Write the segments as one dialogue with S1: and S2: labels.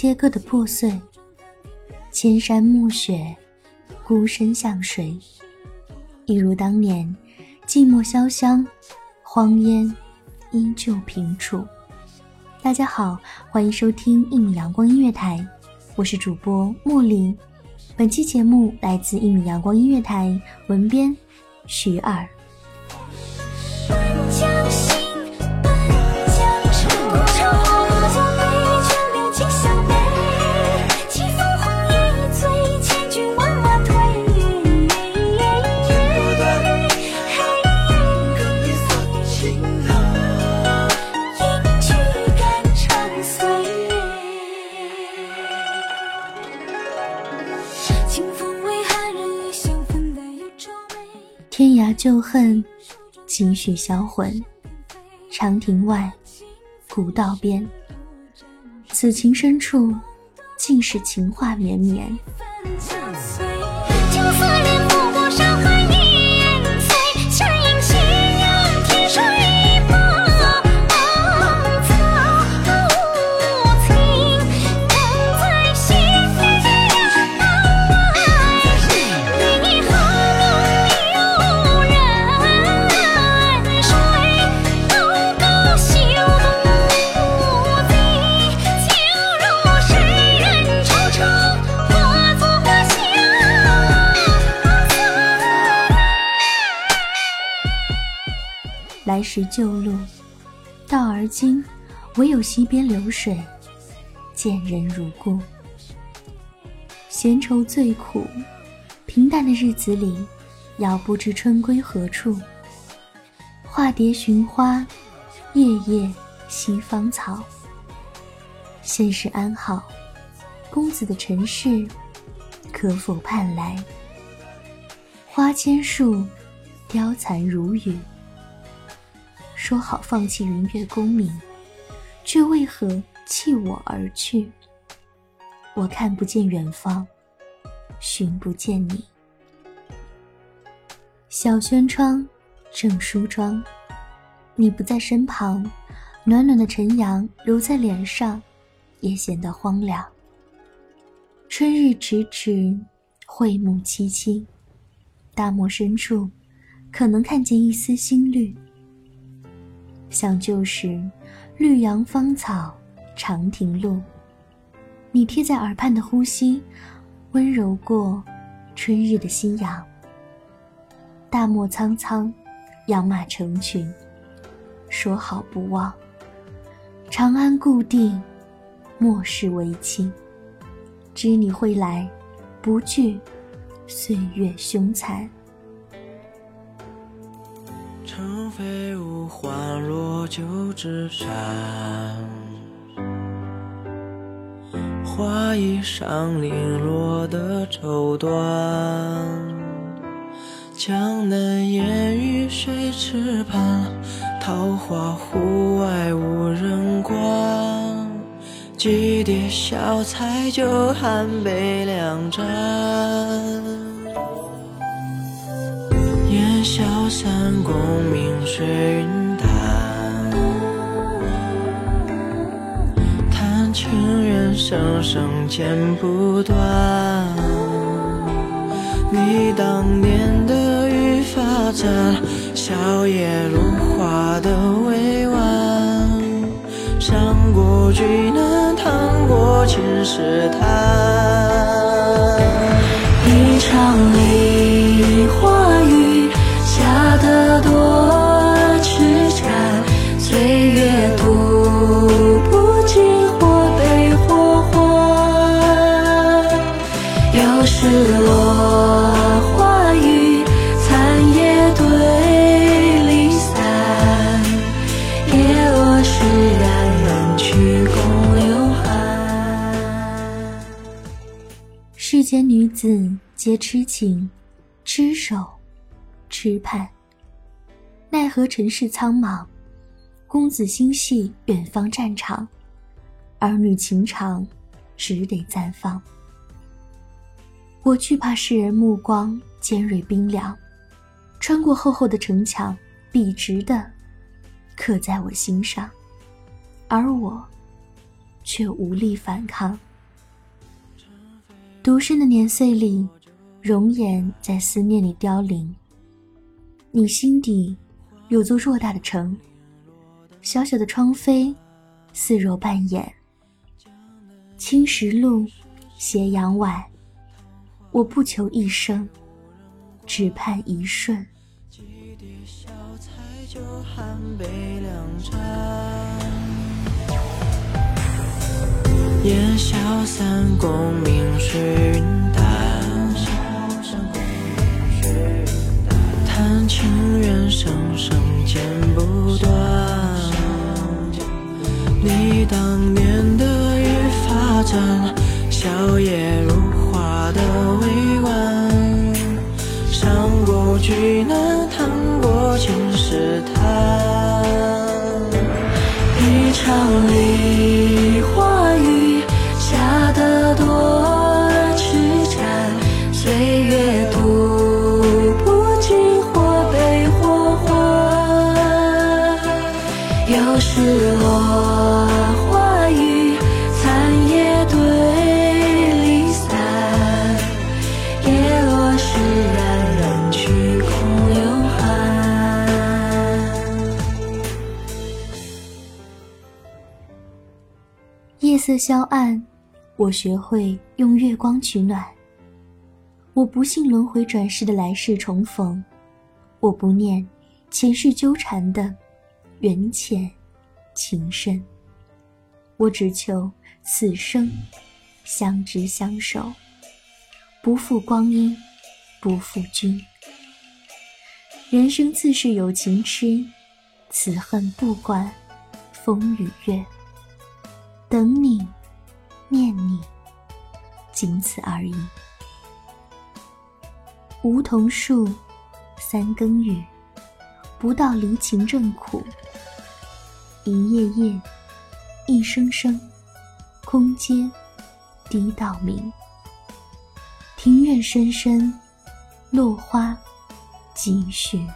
S1: 切割的破碎。千山暮雪，孤身向谁？一如当年，寂寞潇湘，荒烟依旧平处。大家好，欢迎收听一米阳光音乐台，我是主播茉莉。本期节目来自一米阳光音乐台，文编徐二。旧恨，几许销魂。长亭外，古道边，此情深处，尽是情话绵绵。来时旧路，到而今，唯有溪边流水，见人如故。闲愁最苦，平淡的日子里，遥不知春归何处。化蝶寻花，夜夜惜芳草。现世安好，公子的尘世，可否盼来？花千树，凋残如雨。说好放弃云月功名，却为何弃我而去？我看不见远方，寻不见你。小轩窗，正梳妆，你不在身旁，暖暖的晨阳揉在脸上，也显得荒凉。春日迟迟，惠木萋萋，大漠深处，可能看见一丝新绿。想旧时，绿杨芳草，长亭路。你贴在耳畔的呼吸，温柔过春日的夕阳。大漠苍苍，养马成群，说好不忘。长安故地，莫视为期。知你会来，不惧岁月凶残。
S2: 城飞舞，花落旧纸山。花衣上零落的绸缎，江南烟雨水池畔，桃花湖外无人观。几碟小菜酒，寒杯两盏。烟消三公，明水云淡。弹琴人声声剪不断。你当年的语法赞，笑靥如花的委婉。上过巨难，趟过青石滩。
S3: 一场梨得多痴缠，岁月吐不尽或悲或欢。又是落花雨，残叶对离散。叶落时，然人去共流寒。
S1: 世间女子皆痴情，痴守，痴盼。奈何尘世苍茫，公子心系远方战场，儿女情长，只得暂放。我惧怕世人目光尖锐冰凉，穿过厚厚的城墙，笔直的刻在我心上，而我却无力反抗。独身的年岁里，容颜在思念里凋零。你心底有座偌大的城，小小的窗扉，似若半掩。青石路，斜阳晚，我不求一生，只盼一瞬。
S2: 几碟小菜酒，寒杯两盏。烟消散，功名是云淡。弹琴人
S3: 又是落花雨，残叶对离散。叶落时，然人去共流寒。
S1: 夜色消暗，我学会用月光取暖。我不信轮回转世的来世重逢，我不念前世纠缠的缘浅情深。我只求此生相知相守，不负光阴，不负君。人生自是有情痴，此恨不管风与月。等你，念你，仅此而已。梧桐树，三更雨，不到离情正苦。一夜夜，一声声，空阶，滴到明。庭院深深，落花几许。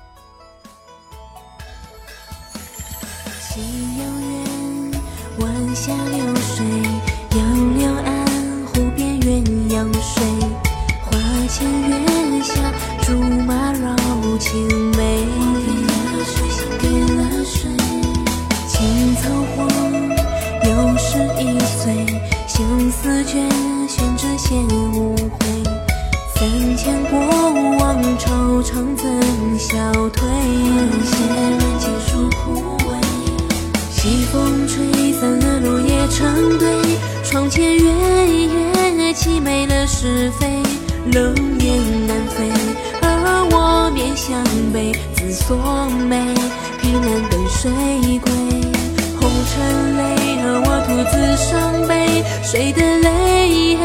S3: 夕阳远，晚霞流水，消退？写人结束枯萎。西风吹散了落叶成堆，窗前月夜凄美了是非，冷眼难飞，而我面向北，自锁眉，凭栏等谁归。红尘泪，而我独自伤悲，谁的泪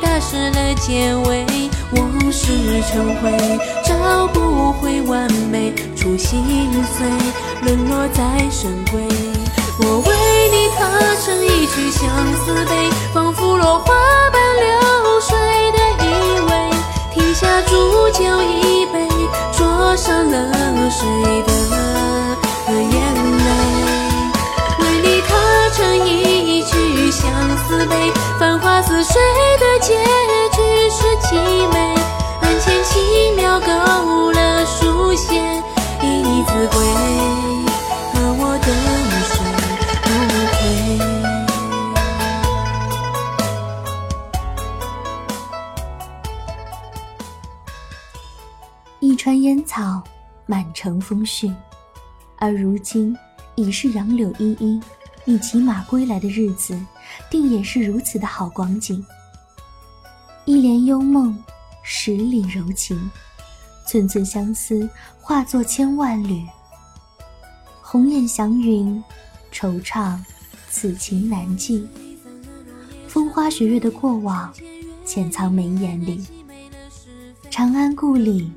S3: 打湿了结尾，往事成灰，找不回完美，初心碎，沦落在深闺。我为你踏成一曲相思悲，仿佛落花般流水的依偎。停下煮酒一杯，灼伤了谁的眼泪？为你踏成一曲相思悲，繁华似水
S1: 风絮，而如今已是杨柳依依。你骑马归来的日子，定也是如此的好光景。一帘幽梦，十里柔情，寸寸相思化作千万缕。红雁祥云，惆怅，此情难寄。风花雪月的过往，潜藏眉眼里。长安故里，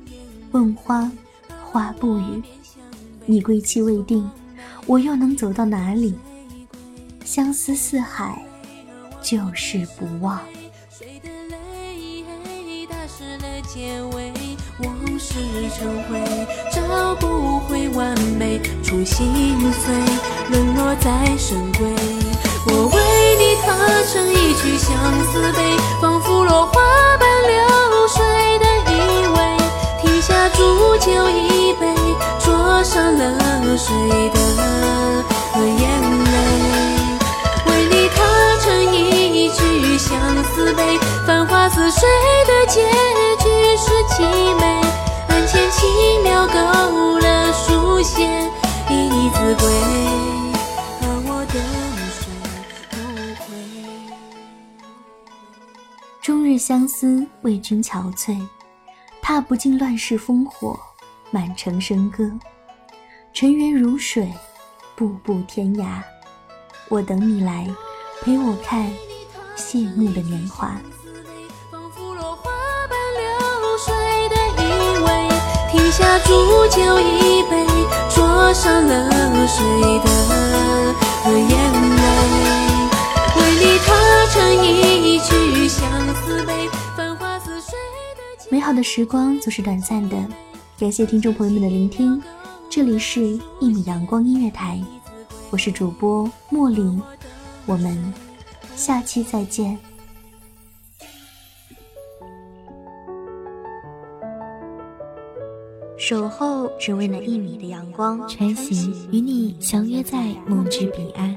S1: 问花，花不语。你归期未定，我又能走到哪里？相思似海，旧事不忘。
S3: 初心碎，沦落在深闺。我为你踏成一曲相思悲，仿佛落花般流水。煮酒一杯，灼伤了谁的眼泪？为你踏成一曲相思悲，繁华似水的结局是凄美。案前轻描勾勒书写一字归，而我等谁不悔？
S1: 终日相思，为君憔悴，踏不尽乱世烽火，满城笙歌。尘缘如水，步步天涯。我等你来，陪我看谢幕的年华。
S3: 仿佛落花般流水的依偎，停下煮酒一杯，灼伤了谁的眼泪？为你踏成一曲相思，
S1: 美好的时光总是短暂的，感谢听众朋友们的聆听，这里是《一米阳光音乐台》，我是主播莫林，我们下期再见。守候只为那一米的阳光，
S4: 穿行与你相约在梦之彼岸。